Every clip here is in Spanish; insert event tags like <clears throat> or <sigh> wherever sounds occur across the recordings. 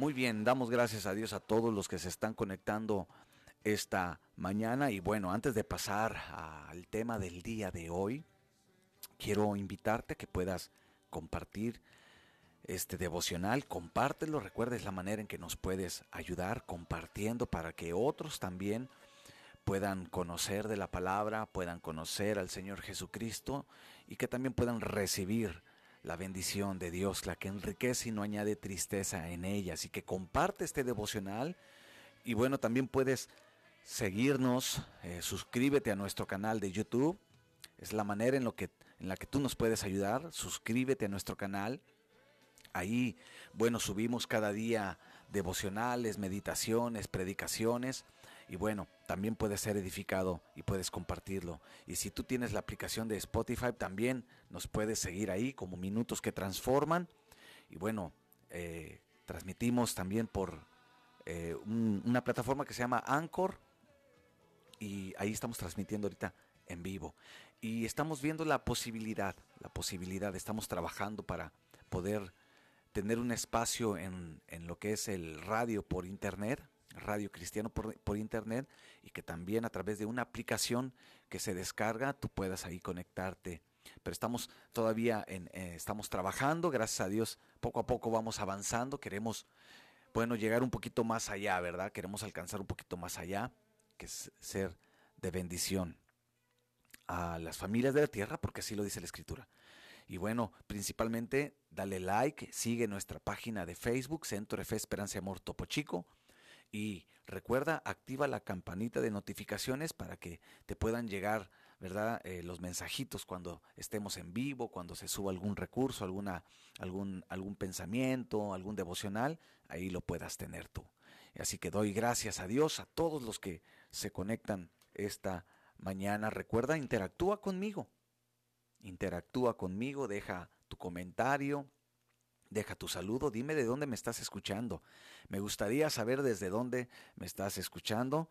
Muy bien, damos gracias a Dios a todos los que se están conectando esta mañana. Y bueno, antes de pasar al tema del día de hoy, quiero invitarte a que puedas compartir este devocional, compártelo, recuerdes la manera en que nos puedes ayudar compartiendo para que otros también puedan conocer de la palabra, puedan conocer al Señor Jesucristo y que también puedan recibir la bendición de Dios, la que enriquece y no añade tristeza en ella. Así que comparte este devocional y bueno, también puedes seguirnos, eh, suscríbete a nuestro canal de YouTube. Es la manera en, lo que, en la que tú nos puedes ayudar. Suscríbete a nuestro canal. Ahí, bueno, subimos cada día devocionales, meditaciones, predicaciones. Y bueno, también puedes ser edificado y puedes compartirlo. Y si tú tienes la aplicación de Spotify, también nos puedes seguir ahí como Minutos que Transforman. Y bueno, eh, transmitimos también por eh, una plataforma que se llama Anchor. Y ahí estamos transmitiendo ahorita en vivo. Y estamos viendo la posibilidad, la posibilidad, estamos trabajando para poder tener un espacio en, en lo que es el radio por internet, radio cristiano por, por, internet, y que también a través de una aplicación que se descarga, tú puedas ahí conectarte. Pero estamos todavía en, eh, estamos trabajando, gracias a Dios, poco a poco vamos avanzando, queremos, bueno, llegar un poquito más allá, ¿verdad? Queremos alcanzar un poquito más allá, que es ser de bendición a las familias de la tierra, porque así lo dice la Escritura. Y bueno, principalmente dale like, sigue nuestra página de Facebook, Centro de Fe Esperanza y Amor Topo Chico. Y recuerda, activa la campanita de notificaciones para que te puedan llegar, ¿verdad? Eh, los mensajitos cuando estemos en vivo, cuando se suba algún recurso, alguna, algún, algún pensamiento, algún devocional, ahí lo puedas tener tú. Así que doy gracias a Dios, a todos los que se conectan esta mañana. Recuerda, interactúa conmigo interactúa conmigo, deja tu comentario, deja tu saludo, dime de dónde me estás escuchando. Me gustaría saber desde dónde me estás escuchando.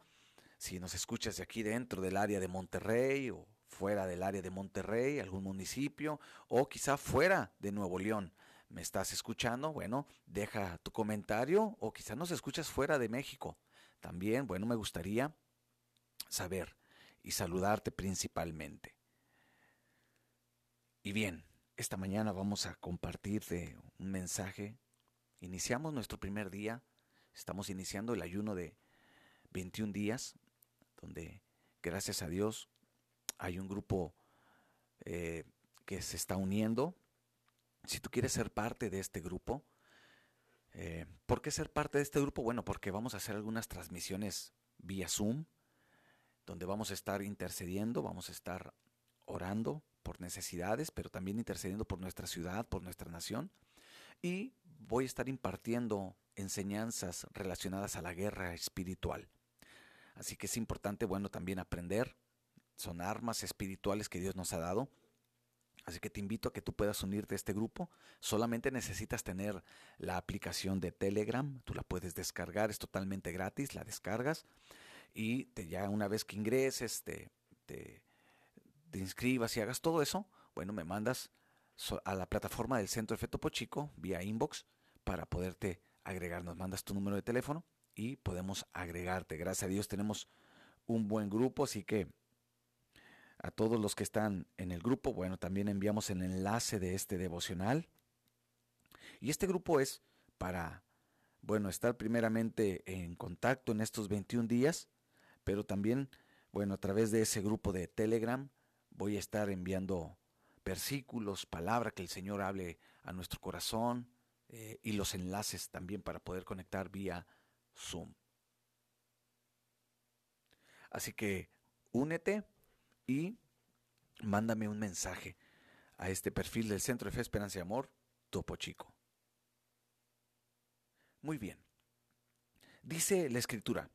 Si nos escuchas de aquí dentro del área de Monterrey o fuera del área de Monterrey, algún municipio, o quizá fuera de Nuevo León. ¿Me estás escuchando? Bueno, deja tu comentario o quizá nos escuchas fuera de México. También, bueno, me gustaría saber y saludarte principalmente. Y bien, esta mañana vamos a compartirte un mensaje. Iniciamos nuestro primer día, estamos iniciando el ayuno de 21 días, donde gracias a Dios hay un grupo eh, que se está uniendo. Si tú quieres ser parte de este grupo, eh, ¿por qué ser parte de este grupo? Bueno, porque vamos a hacer algunas transmisiones vía Zoom, donde vamos a estar intercediendo, vamos a estar orando por necesidades, pero también intercediendo por nuestra ciudad, por nuestra nación. Y voy a estar impartiendo enseñanzas relacionadas a la guerra espiritual. Así que es importante, bueno, también aprender. Son armas espirituales que Dios nos ha dado. Así que te invito a que tú puedas unirte a este grupo. Solamente necesitas tener la aplicación de Telegram. Tú la puedes descargar, es totalmente gratis, la descargas. Y te, ya una vez que ingreses, te, te te inscribas y hagas todo eso, bueno, me mandas a la plataforma del Centro Efecto Pochico vía inbox para poderte agregar. Nos mandas tu número de teléfono y podemos agregarte. Gracias a Dios tenemos un buen grupo, así que a todos los que están en el grupo, bueno, también enviamos el enlace de este devocional. Y este grupo es para, bueno, estar primeramente en contacto en estos 21 días, pero también, bueno, a través de ese grupo de Telegram, voy a estar enviando versículos, palabra que el Señor hable a nuestro corazón eh, y los enlaces también para poder conectar vía Zoom. Así que únete y mándame un mensaje a este perfil del Centro de Fe, Esperanza y Amor, Topo Chico. Muy bien. Dice la Escritura,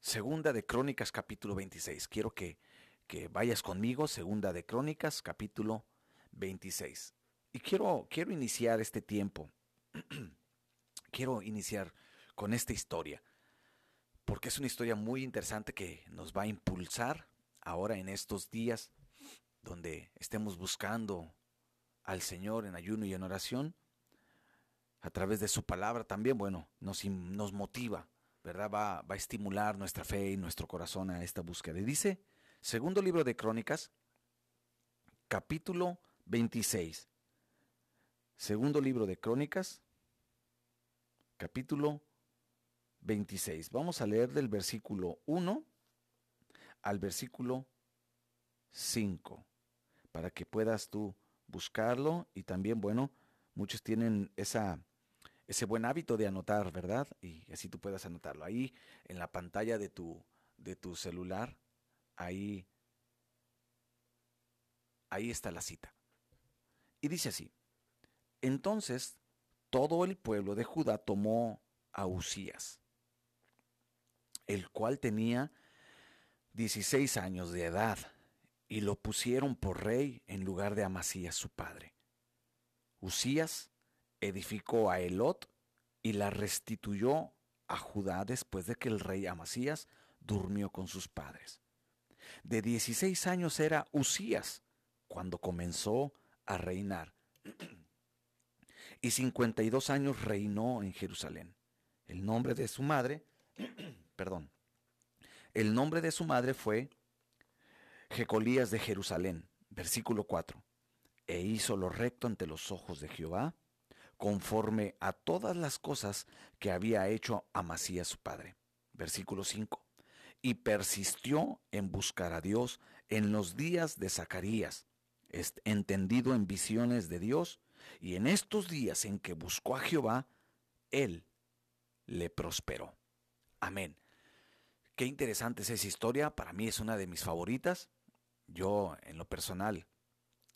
Segunda de Crónicas capítulo 26. Quiero que que vayas conmigo, segunda de Crónicas, capítulo 26. Y quiero, quiero iniciar este tiempo, <clears throat> quiero iniciar con esta historia, porque es una historia muy interesante que nos va a impulsar ahora en estos días donde estemos buscando al Señor en ayuno y en oración. a través de su palabra también, bueno, nos, nos motiva, ¿verdad? Va, va, a estimular nuestra fe y nuestro corazón a esta búsqueda. Y dice, segundo libro de Crónicas, capítulo 26. Segundo libro de Crónicas, capítulo 26. Vamos a leer del versículo 1 al versículo 5, para que puedas tú buscarlo y también, bueno, muchos tienen esa, ese buen hábito de anotar, ¿verdad? Y así tú puedas anotarlo. Ahí en la pantalla de tu, de tu celular, ahí, ahí está la cita. Y dice así, entonces todo el pueblo de Judá tomó a Usías, el cual tenía 16 años de edad, y lo pusieron por rey en lugar de Amasías su padre. Usías edificó a Elot y la restituyó a Judá después de que el rey Amasías durmió con sus padres. De 16 años era Usías cuando comenzó a reinar. y 52 años reinó en Jerusalén. El nombre de su madre, <clears throat> perdón, el nombre de su madre fue Jecolías de Jerusalén, versículo 4. E hizo lo recto ante los ojos de Jehová, conforme a todas las cosas que había hecho Amasías su padre. Versículo 5. Y persistió en buscar a Dios en los días de Zacarías, entendido en visiones de Dios, y en estos días en que buscó a Jehová, él le prosperó. Amén. Qué interesante es esa historia, para mí es una de mis favoritas. Yo, en lo personal,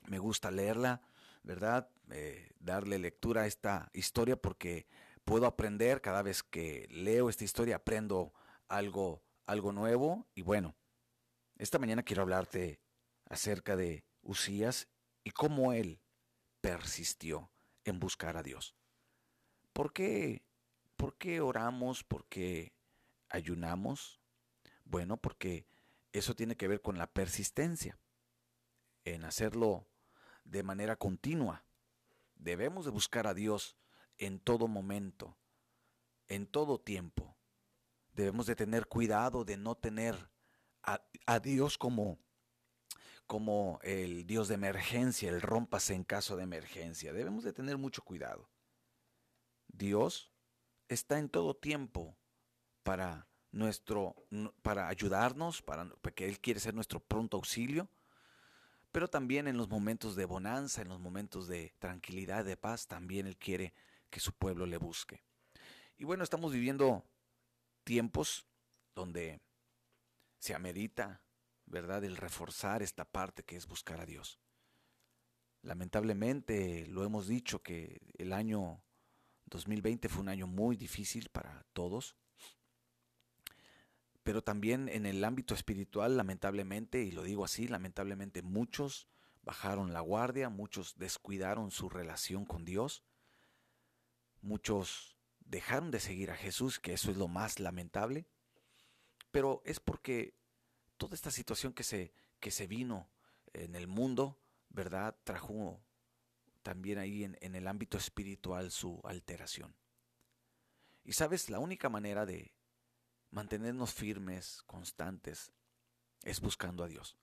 me gusta leerla, ¿verdad? Eh, darle lectura a esta historia porque puedo aprender cada vez que leo esta historia, aprendo algo, algo nuevo. Y bueno, esta mañana quiero hablarte acerca de Usías y cómo él persistió en buscar a Dios. ¿Por qué, por qué oramos? ¿Por qué ayunamos? Bueno, porque eso tiene que ver con la persistencia, en hacerlo de manera continua. Debemos de buscar a Dios en todo momento, en todo tiempo. Debemos de tener cuidado de no tener a, Dios como como el Dios de emergencia, el rómpase en caso de emergencia. Debemos de tener mucho cuidado. Dios está en todo tiempo para nuestro para ayudarnos, para porque él quiere ser nuestro pronto auxilio, pero también en los momentos de bonanza, en los momentos de tranquilidad, de paz, también él quiere que su pueblo le busque. Y bueno, estamos viviendo tiempos donde se amerita ¿verdad? El reforzar esta parte que es buscar a Dios. Lamentablemente lo hemos dicho que el año 2020 fue un año muy difícil para todos, pero también en el ámbito espiritual, lamentablemente, y lo digo así, lamentablemente muchos bajaron la guardia, muchos descuidaron su relación con Dios, muchos dejaron de seguir a Jesús, que eso es lo más lamentable, pero es porque toda esta situación que se, que se vino en el mundo, ¿verdad? Trajo también ahí en, en el ámbito espiritual su alteración. Y sabes, la única manera de mantenernos firmes, constantes, es buscando a Dios.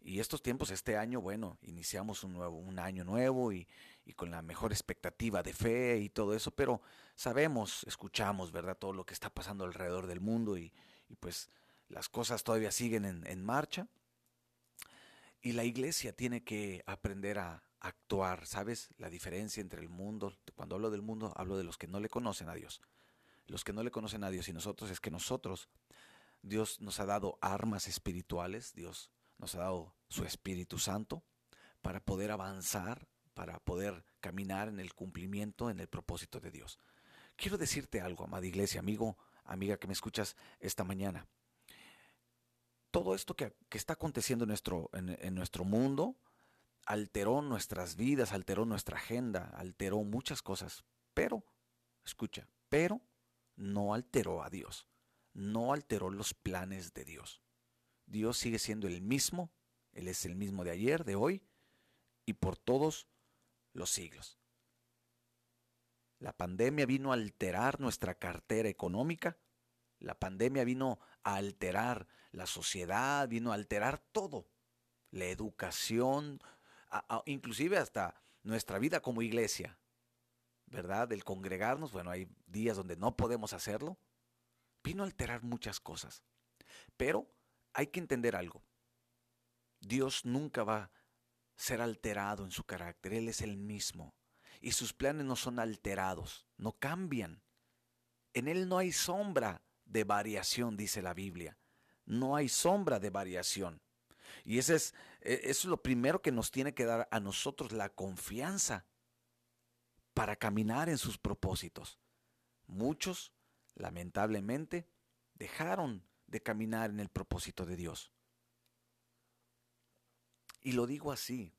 Y estos tiempos, este año, bueno, iniciamos un nuevo, un año nuevo y, y, con la mejor expectativa de fe y todo eso, pero sabemos, escuchamos, ¿verdad? Todo lo que está pasando alrededor del mundo y, y pues las cosas todavía siguen en, marcha y la iglesia tiene que aprender a actuar, ¿sabes? La diferencia entre el mundo, cuando hablo del mundo, hablo de los que no le conocen a Dios. Los que no le conocen a Dios y nosotros es que nosotros, Dios nos ha dado armas espirituales, Dios nos ha dado su Espíritu Santo para poder avanzar, para poder caminar en el cumplimiento, en el propósito de Dios. Quiero decirte algo, amada iglesia, amigo, amiga que me escuchas esta mañana todo esto que, está aconteciendo en nuestro, en, nuestro mundo alteró nuestras vidas, alteró nuestra agenda, alteró muchas cosas, pero, escucha, pero no alteró a Dios, no alteró los planes de Dios. Dios sigue siendo el mismo, Él es el mismo de ayer, de hoy y por todos los siglos. La pandemia vino a alterar nuestra cartera económica. La pandemia vino a alterar la sociedad, vino a alterar todo. La educación, inclusive hasta nuestra vida como iglesia. ¿Verdad? El congregarnos, bueno, hay días donde no podemos hacerlo. Vino a alterar muchas cosas. Pero hay que entender algo. Dios nunca va a ser alterado en su carácter. Él es el mismo y sus planes no son alterados, no cambian. En Él no hay sombra de variación, dice la Biblia. No hay sombra de variación. Y ese es, e, eso es lo primero que nos tiene que dar a nosotros la confianza para caminar en sus propósitos. Muchos, lamentablemente, dejaron de caminar en el propósito de Dios. Y lo digo así.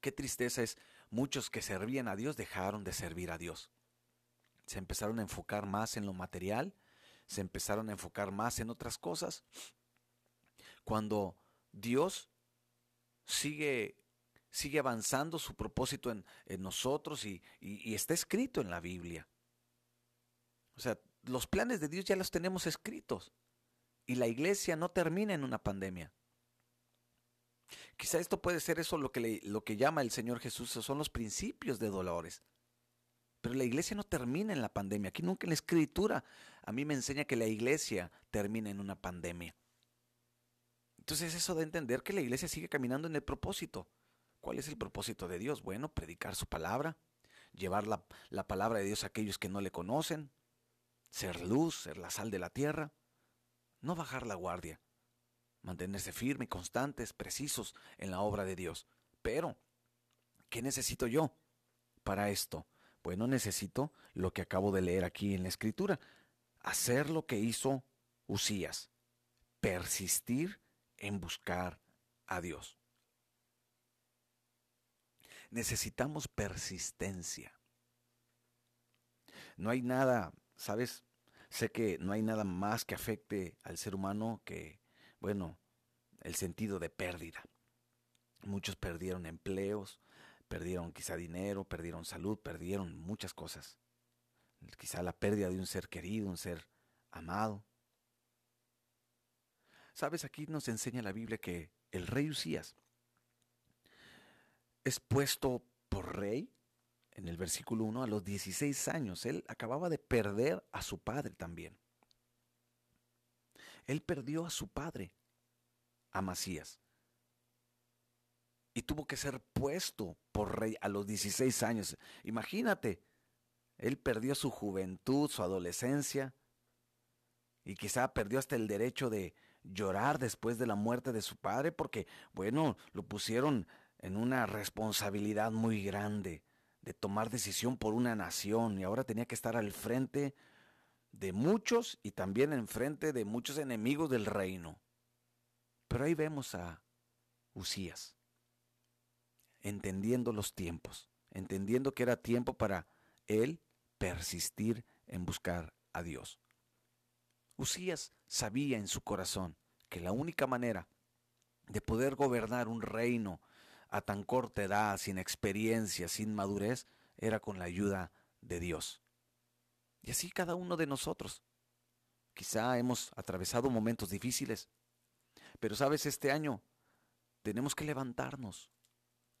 Qué tristeza es muchos que servían a Dios dejaron de servir a Dios. Se empezaron a enfocar más en lo material, se empezaron a enfocar más en otras cosas. Cuando Dios sigue, sigue avanzando su propósito en, nosotros y, y está escrito en la Biblia. O sea, los planes de Dios ya los tenemos escritos. Y la iglesia no termina en una pandemia. Quizá esto puede ser eso lo que, lo que llama el Señor Jesús, son los principios de dolores. Pero la iglesia no termina en la pandemia. Aquí nunca en la escritura a mí me enseña que la iglesia termina en una pandemia. Entonces eso de entender que la iglesia sigue caminando en el propósito. ¿Cuál es el propósito de Dios? Bueno, predicar su palabra, llevar la, la palabra de Dios a aquellos que no le conocen, ser luz, ser la sal de la tierra, no bajar la guardia mantenerse firmes, constantes, precisos en la obra de Dios. Pero, ¿qué necesito yo para esto? Bueno, necesito lo que acabo de leer aquí en la escritura, hacer lo que hizo Usías, persistir en buscar a Dios. Necesitamos persistencia. No hay nada, ¿sabes? Sé que no hay nada más que afecte al ser humano que bueno, el sentido de pérdida. Muchos perdieron empleos, perdieron quizá dinero, perdieron salud, perdieron muchas cosas. Quizá la pérdida de un ser querido, un ser amado. Sabes, aquí nos enseña la Biblia que el rey Usías es puesto por rey en el versículo 1 a los 16 años. Él acababa de perder a su padre también. Él perdió a su padre, Amasías. Y tuvo que ser puesto por rey a los 16 años. Imagínate, él perdió su juventud, su adolescencia, y quizá perdió hasta el derecho de llorar después de la muerte de su padre, porque, bueno, lo pusieron en una responsabilidad muy grande de tomar decisión por una nación y ahora tenía que estar al frente de muchos y también enfrente de muchos enemigos del reino. Pero ahí vemos a Usías, entendiendo los tiempos, entendiendo que era tiempo para él persistir en buscar a Dios. Usías sabía en su corazón que la única manera de poder gobernar un reino a tan corta edad, sin experiencia, sin madurez, era con la ayuda de Dios. Y así cada uno de nosotros. Quizá hemos atravesado momentos difíciles, pero sabes, este año tenemos que levantarnos.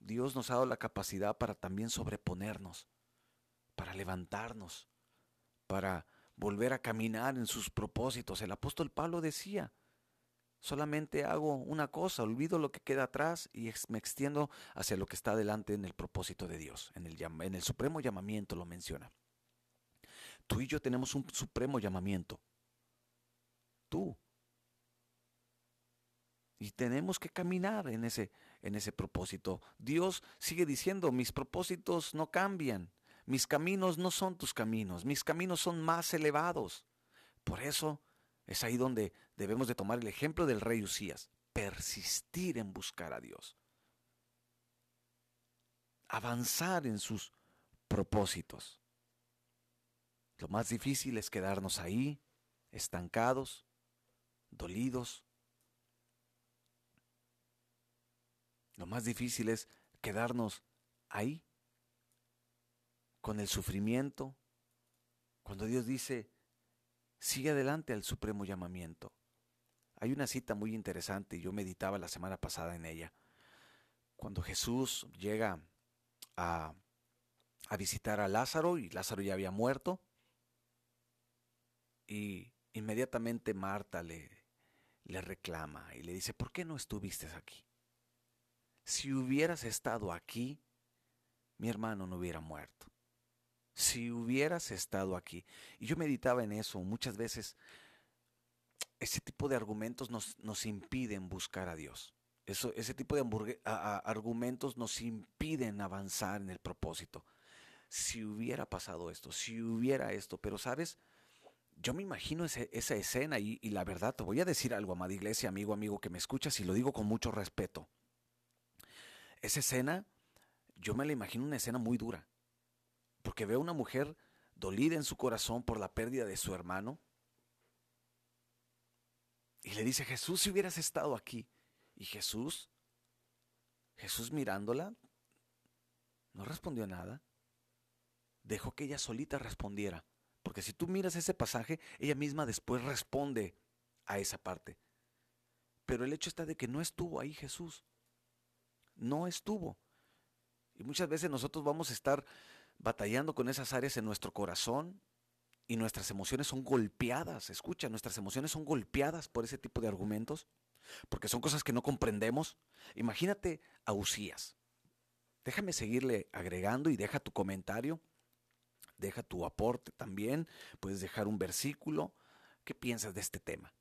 Dios nos ha dado la capacidad para también sobreponernos, para levantarnos, para volver a caminar en sus propósitos. El apóstol Pablo decía, solamente hago una cosa, olvido lo que queda atrás y me extiendo hacia lo que está delante en el propósito de Dios, en el, en el supremo llamamiento lo menciona. Tú y yo tenemos un supremo llamamiento. Tú. Y tenemos que caminar en ese, en ese propósito. Dios sigue diciendo, mis propósitos no cambian. Mis caminos no son tus caminos. Mis caminos son más elevados. Por eso es ahí donde debemos de tomar el ejemplo del rey Usías. Persistir en buscar a Dios. Avanzar en sus propósitos. Lo más difícil es quedarnos ahí, estancados, dolidos. Lo más difícil es quedarnos ahí, con el sufrimiento, cuando Dios dice, sigue adelante al supremo llamamiento. Hay una cita muy interesante y yo meditaba la semana pasada en ella. Cuando Jesús llega a, visitar a Lázaro y Lázaro ya había muerto, y inmediatamente Marta le, le reclama y le dice, ¿por qué no estuviste aquí? Si hubieras estado aquí, mi hermano no hubiera muerto. Si hubieras estado aquí. Y yo meditaba en eso muchas veces. Ese tipo de argumentos nos, nos impiden buscar a Dios. Eso, ese tipo de argumentos nos impiden avanzar en el propósito. Si hubiera pasado esto, si hubiera esto, pero sabes, yo me imagino esa escena y, y, la verdad, te voy a decir algo, amada iglesia, amigo, amigo, que me escuchas y lo digo con mucho respeto. Esa escena, yo me la imagino una escena muy dura, porque veo a una mujer dolida en su corazón por la pérdida de su hermano y le dice, Jesús, si hubieras estado aquí. Y Jesús, Jesús mirándola, no respondió nada. Dejó que ella solita respondiera. Porque si tú miras ese pasaje, ella misma después responde a esa parte. Pero el hecho está de que no estuvo ahí Jesús. No estuvo. Y muchas veces nosotros vamos a estar batallando con esas áreas en nuestro corazón y nuestras emociones son golpeadas. Escucha, nuestras emociones son golpeadas por ese tipo de argumentos, porque son cosas que no comprendemos. Imagínate a Usías. Déjame seguirle agregando y deja tu comentario deja tu aporte también, puedes dejar un versículo. ¿Qué piensas de este tema?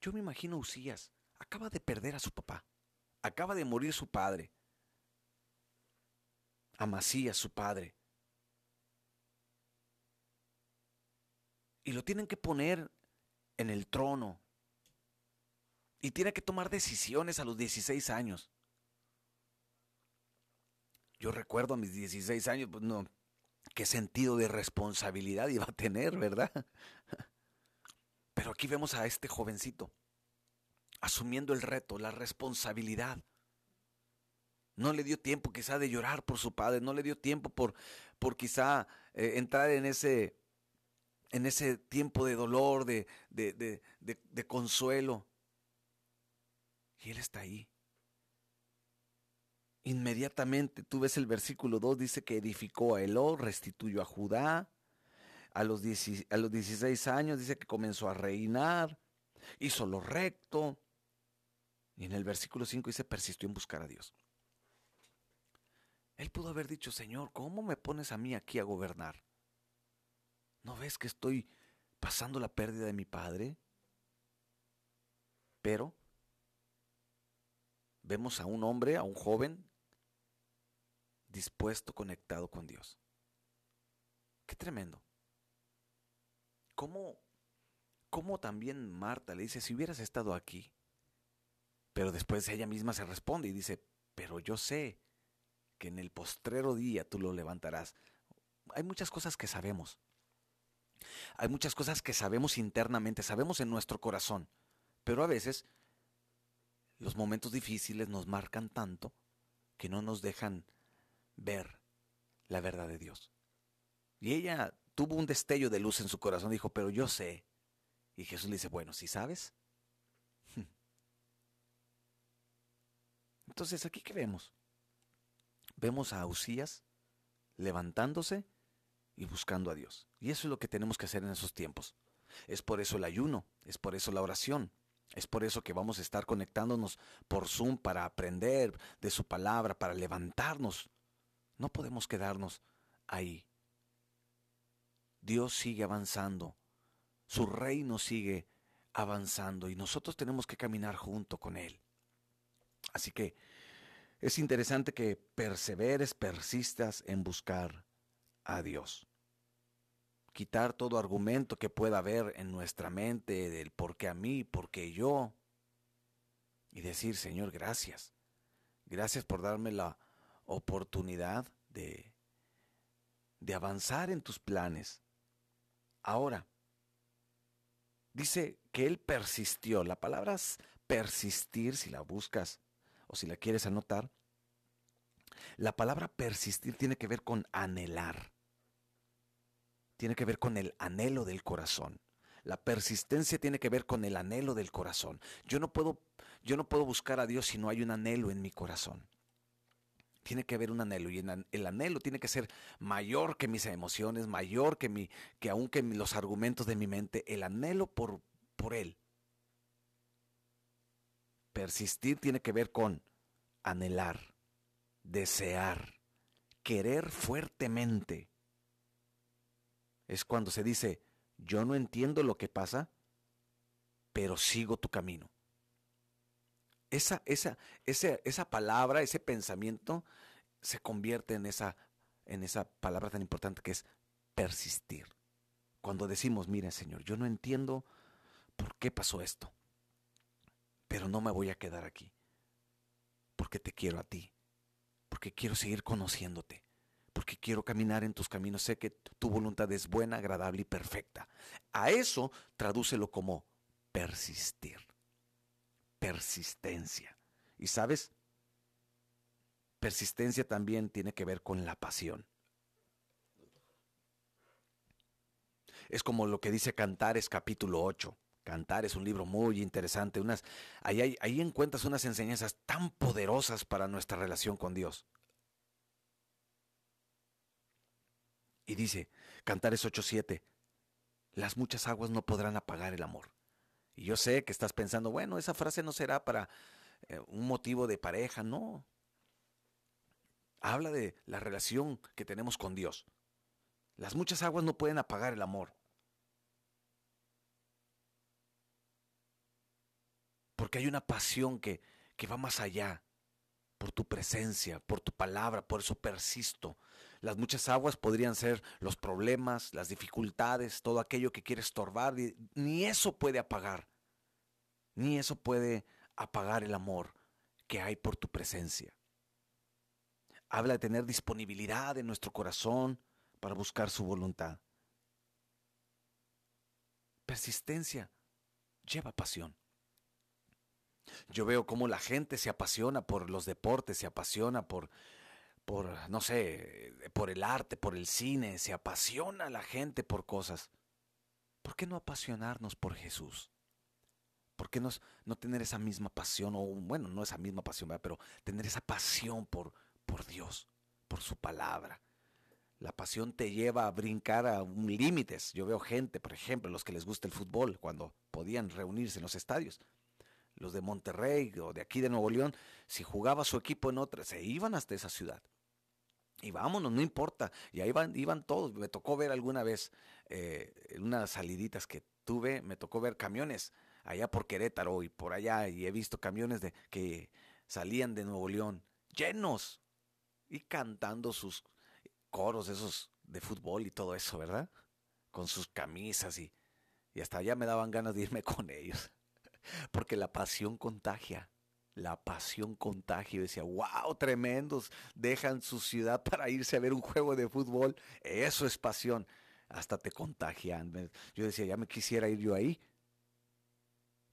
Yo me imagino a Usías, acaba de perder a su papá, acaba de morir su padre, Amasías su padre. Y lo tienen que poner en el trono. Y tiene que tomar decisiones a los 16 años. Yo recuerdo a mis 16 años, pues no, qué sentido de responsabilidad iba a tener, ¿verdad? Pero aquí vemos a este jovencito asumiendo el reto, la responsabilidad. No le dio tiempo quizá de llorar por su padre, no le dio tiempo por, por quizá eh, entrar en ese, en ese tiempo de dolor, de, de, de consuelo. Y él está ahí. Inmediatamente, tú ves el versículo 2, dice que edificó a Eló, restituyó a Judá. A los, a los 16 años dice que comenzó a reinar, hizo lo recto. Y en el versículo 5 dice, persistió en buscar a Dios. Él pudo haber dicho, Señor, ¿cómo me pones a mí aquí a gobernar? ¿No ves que estoy pasando la pérdida de mi padre? Pero vemos a un hombre, a un joven, dispuesto, conectado con Dios. Qué tremendo. ¿Cómo, cómo también Marta le dice, si hubieras estado aquí? Pero después ella misma se responde y dice, pero yo sé que en el postrero día tú lo levantarás. Hay muchas cosas que sabemos. Hay muchas cosas que sabemos internamente, sabemos en nuestro corazón, pero a veces los momentos difíciles nos marcan tanto que no nos dejan ver la verdad de Dios. Y ella tuvo un destello de luz en su corazón, dijo, pero yo sé. Y Jesús le dice, bueno, si sabes. <laughs> Entonces, ¿aquí qué? Vemos a Usías levantándose y buscando a Dios. Y eso es lo que tenemos que hacer en esos tiempos. Es por eso el ayuno, es por eso la oración, es por eso que vamos a estar conectándonos por Zoom para aprender de su palabra, para levantarnos no podemos quedarnos ahí. Dios sigue avanzando, su reino sigue avanzando y nosotros tenemos que caminar junto con Él. Así que es interesante que perseveres, persistas en buscar a Dios. Quitar todo argumento que pueda haber en nuestra mente del por qué a mí, por qué yo. Y decir, Señor, gracias. Gracias por darme la oportunidad de, de avanzar en tus planes. Ahora, dice que él persistió. La palabra persistir, si la buscas o si la quieres anotar, La palabra persistir tiene que ver con anhelar. Tiene que ver con el anhelo del corazón. La persistencia tiene que ver con el anhelo del corazón. Yo no puedo, yo no puedo buscar a Dios si no hay un anhelo en mi corazón. Tiene que haber un anhelo y el anhelo tiene que ser mayor que mis emociones, mayor que mi, que aún que los argumentos de mi mente. El anhelo por, por Él. Persistir tiene que ver con anhelar, desear, querer fuertemente. Es cuando se dice, yo no entiendo lo que pasa, pero sigo tu camino. Esa, esa, esa, esa palabra, ese pensamiento, se convierte en esa, en esa palabra tan importante que es persistir. Cuando decimos, mira Señor, yo no entiendo por qué pasó esto, pero no me voy a quedar aquí, porque te quiero a ti, porque quiero seguir conociéndote, porque quiero caminar en tus caminos. Sé que tu voluntad es buena, agradable y perfecta. A eso tradúcelo como persistir, persistencia. Y sabes, persistencia también tiene que ver con la pasión. Es como lo que dice Cantares capítulo 8. Cantar es un libro muy interesante. Unas, ahí, encuentras unas enseñanzas tan poderosas para nuestra relación con Dios. Y dice, Cantares 8:7, las muchas aguas no podrán apagar el amor. Y yo sé que estás pensando, bueno, esa frase no será para eh, un motivo de pareja, no. Habla de la relación que tenemos con Dios. Las muchas aguas no pueden apagar el amor. Porque hay una pasión que, que va más allá, por tu presencia, por tu palabra, por eso persisto, las muchas aguas podrían ser los problemas, las dificultades, todo aquello que quiere estorbar. Ni eso puede apagar. Ni eso puede apagar el amor que hay por tu presencia. Habla de tener disponibilidad en nuestro corazón para buscar su voluntad. Persistencia lleva pasión. Yo veo cómo la gente se apasiona por los deportes, se apasiona por por, no sé, por el arte, por el cine, se apasiona la gente por cosas. ¿Por qué no apasionarnos por Jesús? ¿Por qué no, no tener esa misma pasión, o bueno, no esa misma pasión, pero tener esa pasión por, por Dios, por su palabra? La pasión te lleva a brincar a límites. Yo veo gente, por ejemplo, los que les gusta el fútbol, cuando podían reunirse en los estadios, los de Monterrey o de aquí de Nuevo León, si jugaba su equipo en otra, se iban hasta esa ciudad y vámonos, no importa. Y ahí iban todos. Me tocó ver alguna vez, eh, unas saliditas que tuve, me tocó ver camiones allá por Querétaro y por allá. Y he visto camiones de, que salían de Nuevo León llenos y cantando sus coros esos de fútbol y todo eso, ¿verdad? Con sus camisas y, y hasta allá me daban ganas de irme <laughs> con ellos. Porque la pasión contagia la pasión contagio. Decía, wow, tremendos, dejan su ciudad <laughs> para irse a ver un juego de fútbol. Eso es pasión. Hasta te contagian. Yo decía, ya me quisiera ir yo ahí.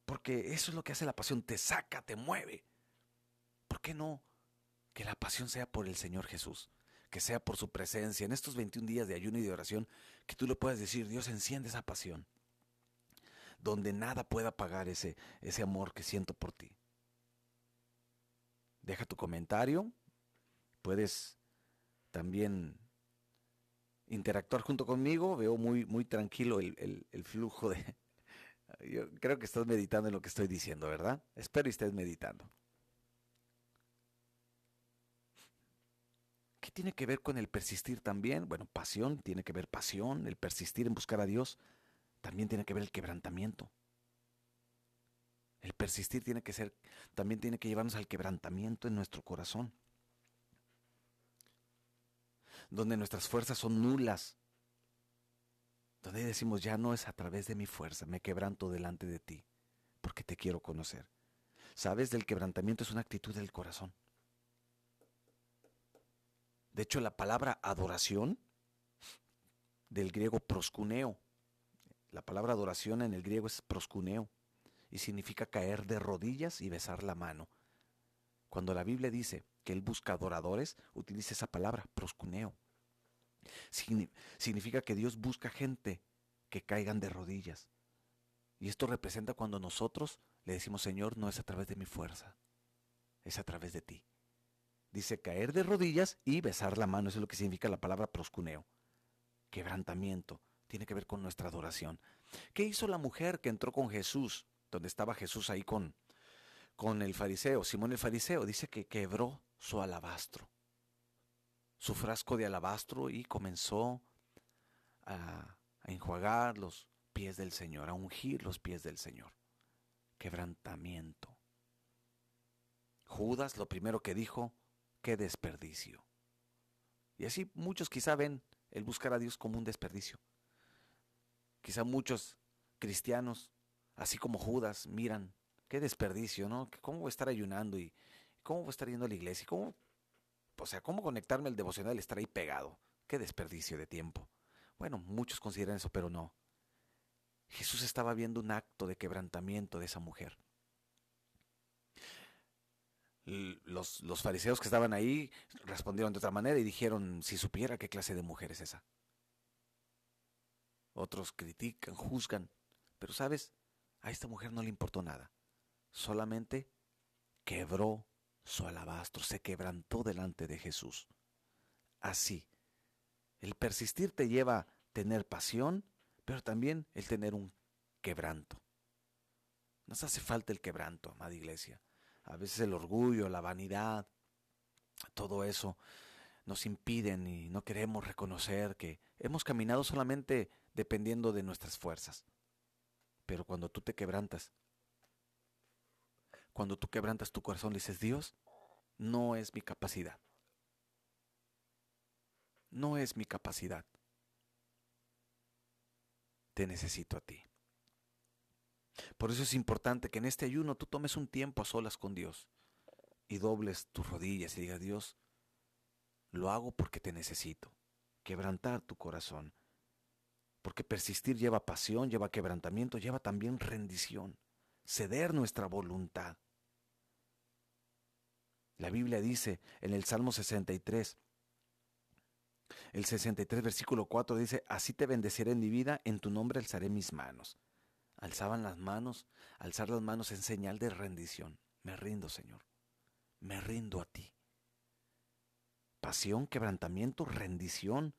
Porque eso es lo que hace la pasión, te saca, te mueve. ¿Por qué no? Que la pasión sea por el Señor Jesús, que sea por su presencia en estos 21 días de ayuno y de oración, que tú le puedas decir, Dios enciende esa pasión, donde nada pueda pagar ese, ese amor que siento por ti deja tu comentario. Puedes también interactuar junto conmigo. Veo muy, muy tranquilo el, flujo de... <laughs> Yo creo que estás meditando en lo que estoy diciendo, ¿verdad? Espero estés meditando. ¿Qué tiene que ver con el persistir también? Bueno, pasión, tiene que ver pasión, el persistir en buscar a Dios, también tiene que ver el quebrantamiento. El persistir tiene que ser, también tiene que llevarnos al quebrantamiento en nuestro corazón. Donde nuestras fuerzas son nulas. Donde decimos, ya no es a través de mi fuerza, me quebranto delante de ti, porque te quiero conocer. Sabes, del quebrantamiento es una actitud del corazón. De hecho, la palabra adoración, del griego proscuneo, la palabra adoración en el griego es proscuneo y significa caer de rodillas y besar la mano. Cuando la Biblia dice que él busca adoradores, utiliza esa palabra, proscuneo. Significa que Dios busca gente que caigan de rodillas. Y esto representa cuando nosotros le decimos, Señor, no es a través de mi fuerza, es a través de ti. Dice caer de rodillas y besar la mano, eso es lo que significa la palabra proscuneo. Quebrantamiento, tiene que ver con nuestra adoración. ¿Qué hizo la mujer que entró con Jesús, donde estaba Jesús ahí con, con el fariseo, Simón el fariseo? Dice que quebró su alabastro, su frasco de alabastro y comenzó a, a enjuagar los pies del Señor, a ungir los pies del Señor. Quebrantamiento. Judas lo primero que dijo, qué desperdicio. Y así muchos quizá ven el buscar a Dios como un desperdicio. Quizá muchos cristianos, así como Judas, miran, qué desperdicio, ¿no? ¿Cómo voy a estar ayunando y cómo voy a estar yendo a la iglesia? ¿Cómo, o sea, cómo conectarme al devocional y estar ahí pegado? Qué desperdicio de tiempo. Bueno, muchos consideran eso, pero no. Jesús estaba viendo un acto de quebrantamiento de esa mujer. Los, los, fariseos que estaban ahí respondieron de otra manera y dijeron, si supiera qué clase de mujer es esa otros critican, juzgan, pero sabes, a esta mujer no le importó nada, solamente quebró su alabastro, se quebrantó delante de Jesús. Así, el persistir te lleva a tener pasión, pero también el tener un quebranto. Nos hace falta el quebranto, amada iglesia. A veces el orgullo, la vanidad, todo eso nos impiden y no queremos reconocer que hemos caminado solamente dependiendo de nuestras fuerzas. Pero cuando tú te quebrantas, cuando tú quebrantas tu corazón, le dices, Dios, no es mi capacidad. No es mi capacidad. Te necesito a ti. Por eso es importante que en este ayuno tú tomes un tiempo a solas con Dios y dobles tus rodillas y digas, Dios, lo hago porque te necesito. Quebrantar tu corazón porque persistir lleva pasión, lleva quebrantamiento, lleva también rendición, ceder nuestra voluntad. La Biblia dice en el Salmo 63, el 63 versículo 4 dice, así te bendeciré en mi vida, en tu nombre alzaré mis manos. Alzaban las manos, alzar las manos en señal de rendición. Me rindo, Señor. Me rindo a ti. Pasión, quebrantamiento, rendición.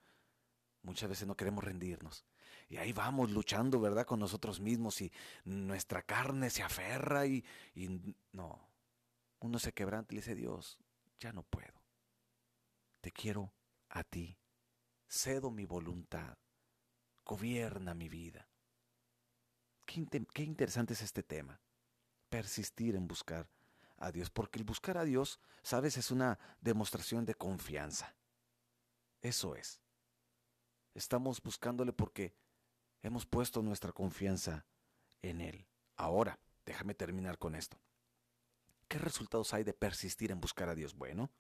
Muchas veces no queremos rendirnos. Y ahí vamos luchando, ¿verdad? Con nosotros mismos y nuestra carne se aferra y, no. Uno se quebranta y dice, Dios, ya no puedo. Te quiero a ti. Cedo mi voluntad. Gobierna mi vida. Qué, qué interesante es este tema. Persistir en buscar a Dios. Porque el buscar a Dios, sabes, es una demostración de confianza. Eso es. Estamos buscándole porque hemos puesto nuestra confianza en Él. Ahora, déjame terminar con esto. ¿Qué resultados hay de persistir en buscar a Dios? Bueno,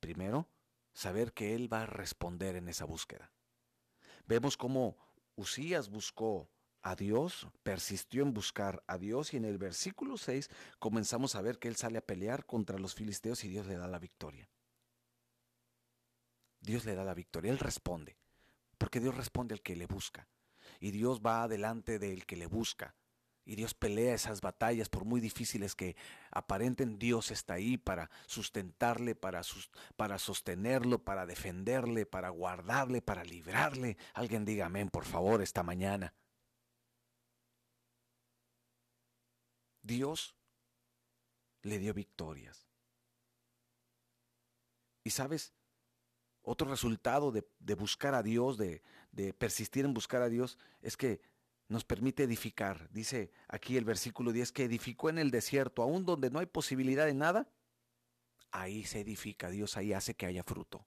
primero, saber que Él va a responder en esa búsqueda. Vemos cómo Usías buscó a Dios, persistió en buscar a Dios y en el versículo 6 comenzamos a ver que Él sale a pelear contra los filisteos y Dios le da la victoria. Dios le da la victoria, Él responde, porque Dios responde al que le busca, y Dios va adelante del que le busca, y Dios pelea esas batallas por muy difíciles que aparenten, Dios está ahí para sustentarle, para, para sostenerlo, para defenderle, para guardarle, para librarle. Alguien diga amén, por favor, esta mañana. Dios le dio victorias. Y sabes, otro resultado de, buscar a Dios, de, persistir en buscar a Dios, es que nos permite edificar. Dice aquí el versículo 10 que edificó en el desierto, aún donde no hay posibilidad de nada, ahí se edifica, Dios ahí hace que haya fruto.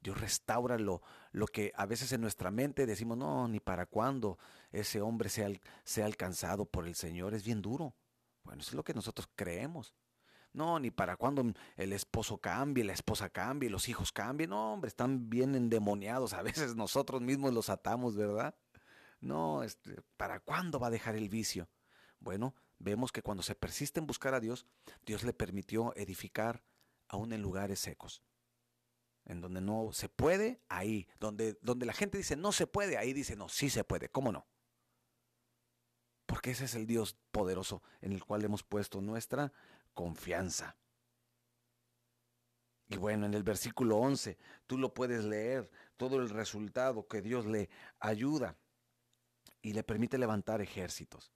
Dios restaura lo, lo que a veces en nuestra mente decimos, no, ni para cuándo ese hombre sea, sea alcanzado por el Señor, es bien duro. Bueno, eso es lo que nosotros creemos. No, ni para cuando el esposo cambie, la esposa cambie, los hijos cambien. No, hombre, están bien endemoniados. A veces nosotros mismos los atamos, ¿verdad? No, este, ¿para cuándo va a dejar el vicio? Bueno, vemos que cuando se persiste en buscar a Dios, Dios le permitió edificar aún en lugares secos. En donde no se puede, ahí. Donde, donde la gente dice no se puede, ahí dice no, sí se puede. ¿Cómo no? Porque ese es el Dios poderoso en el cual hemos puesto nuestra confianza. Y bueno, en el versículo 11, tú lo puedes leer, todo el resultado que Dios le ayuda y le permite levantar ejércitos.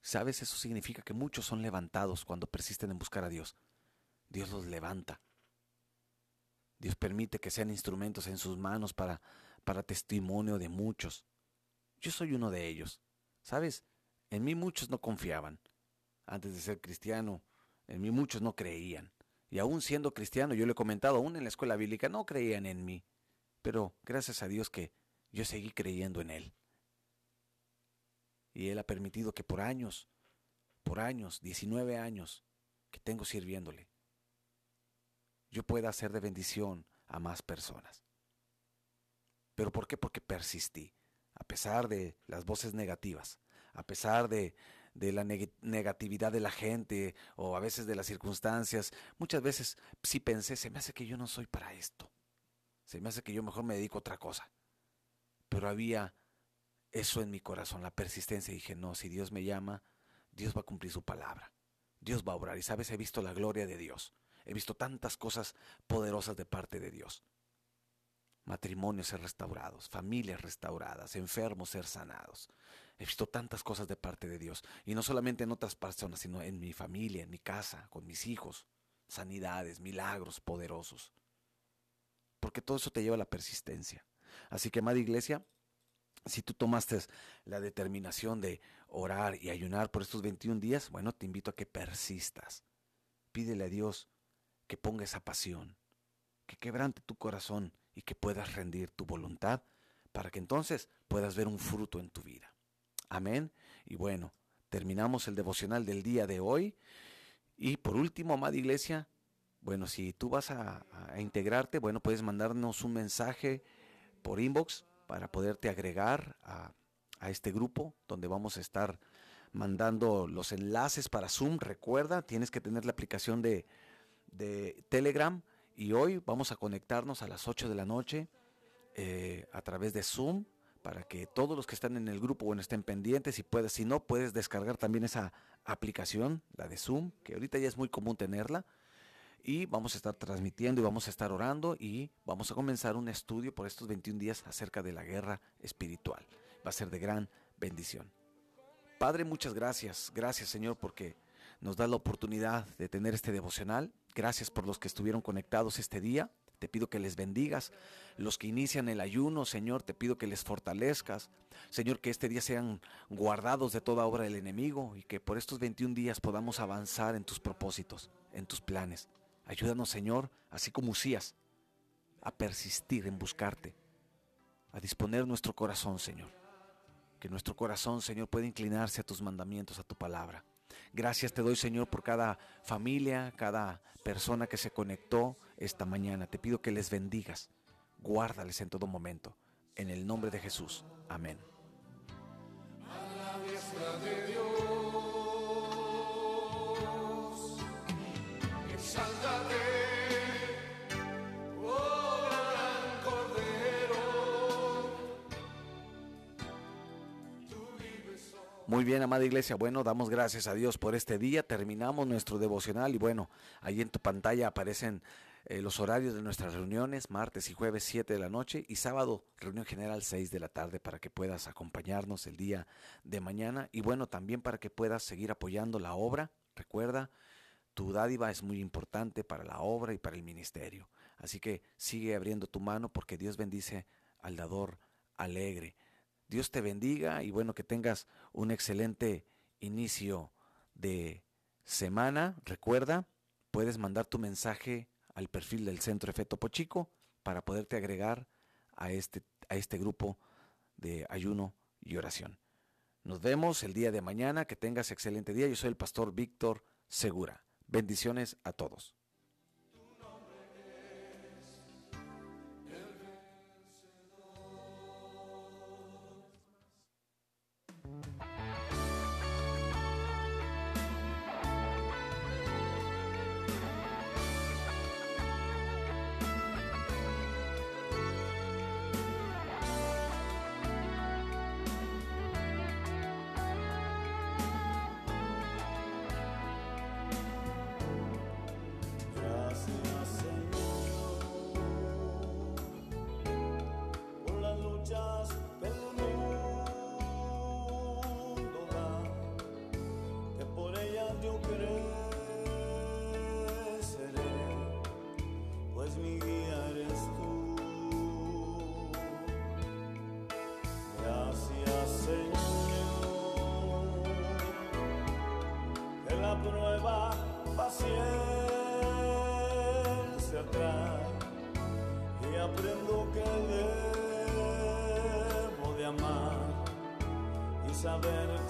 ¿Sabes? Eso significa que muchos son levantados cuando persisten en buscar a Dios. Dios los levanta. Dios permite que sean instrumentos en sus manos para, para testimonio de muchos. Yo soy uno de ellos. ¿Sabes? En mí muchos no confiaban. Antes de ser cristiano, en mí muchos no creían. Y aún siendo cristiano, yo le he comentado, aún en la escuela bíblica no creían en mí. Pero gracias a Dios que yo seguí creyendo en Él. Y Él ha permitido que por años, por años, 19 años que tengo sirviéndole, yo pueda ser de bendición a más personas. ¿Pero por qué? Porque persistí, a pesar de las voces negativas, a pesar de, de la negatividad de la gente o a veces de las circunstancias. Muchas veces sí pensé, se me hace que yo no soy para esto. Se me hace que yo mejor me dedico a otra cosa. Pero había eso en mi corazón, la persistencia. Dije, no, si Dios me llama, Dios va a cumplir su palabra. Dios va a obrar. Y sabes, he visto la gloria de Dios. He visto tantas cosas poderosas de parte de Dios. Matrimonios ser restaurados, familias restauradas, enfermos ser sanados, He visto tantas cosas de parte de Dios. Y no solamente en otras personas, sino en mi familia, en mi casa, con mis hijos. Sanidades, milagros poderosos. Porque todo eso te lleva a la persistencia. Así que, amada iglesia, si tú tomaste la determinación de orar y ayunar por estos 21 días, bueno, te invito a que persistas. Pídele a Dios que ponga esa pasión, que quebrante tu corazón y que puedas rendir tu voluntad para que entonces puedas ver un fruto en tu vida. Amén. Y bueno, terminamos el devocional del día de hoy. Y por último, amada iglesia, bueno, si tú vas a, integrarte, bueno, puedes mandarnos un mensaje por inbox para poderte agregar a, este grupo donde vamos a estar mandando los enlaces para Zoom. Recuerda, tienes que tener la aplicación de, de Telegram y hoy vamos a conectarnos a las 8 de la noche eh, a través de Zoom para que todos los que están en el grupo bueno, estén pendientes y puedes, si no, puedes descargar también esa aplicación, la de Zoom, que ahorita ya es muy común tenerla. Y vamos a estar transmitiendo y vamos a estar orando y vamos a comenzar un estudio por estos 21 días acerca de la guerra espiritual. Va a ser de gran bendición. Padre, muchas gracias. Gracias Señor porque nos da la oportunidad de tener este devocional. Gracias por los que estuvieron conectados este día. Te pido que les bendigas. Los que inician el ayuno, Señor, te pido que les fortalezcas. Señor, que este día sean guardados de toda obra del enemigo y que por estos 21 días podamos avanzar en tus propósitos, en tus planes. Ayúdanos, Señor, así como Usías, a persistir en buscarte, a disponer nuestro corazón, Señor. Que nuestro corazón, Señor, pueda inclinarse a tus mandamientos, a tu palabra. Gracias te doy, Señor, por cada familia, cada persona que se conectó esta mañana. Te pido que les bendigas, guárdales en todo momento. En el nombre de Jesús. Amén. Muy bien, amada iglesia. Bueno, damos gracias a Dios por este día. Terminamos nuestro devocional y bueno, ahí en tu pantalla aparecen eh, los horarios de nuestras reuniones, martes y jueves 7 de la noche y sábado reunión general 6 de la tarde para que puedas acompañarnos el día de mañana y bueno, también para que puedas seguir apoyando la obra. Recuerda, tu dádiva es muy importante para la obra y para el ministerio. Así que sigue abriendo tu mano porque Dios bendice al dador alegre. Dios te bendiga y bueno, que tengas un excelente inicio de semana. Recuerda, puedes mandar tu mensaje al perfil del Centro Efecto Pochico para poderte agregar a este, a este grupo de ayuno y oración. Nos vemos el día de mañana, que tengas excelente día. Yo soy el pastor Víctor Segura. Bendiciones a todos. Saber con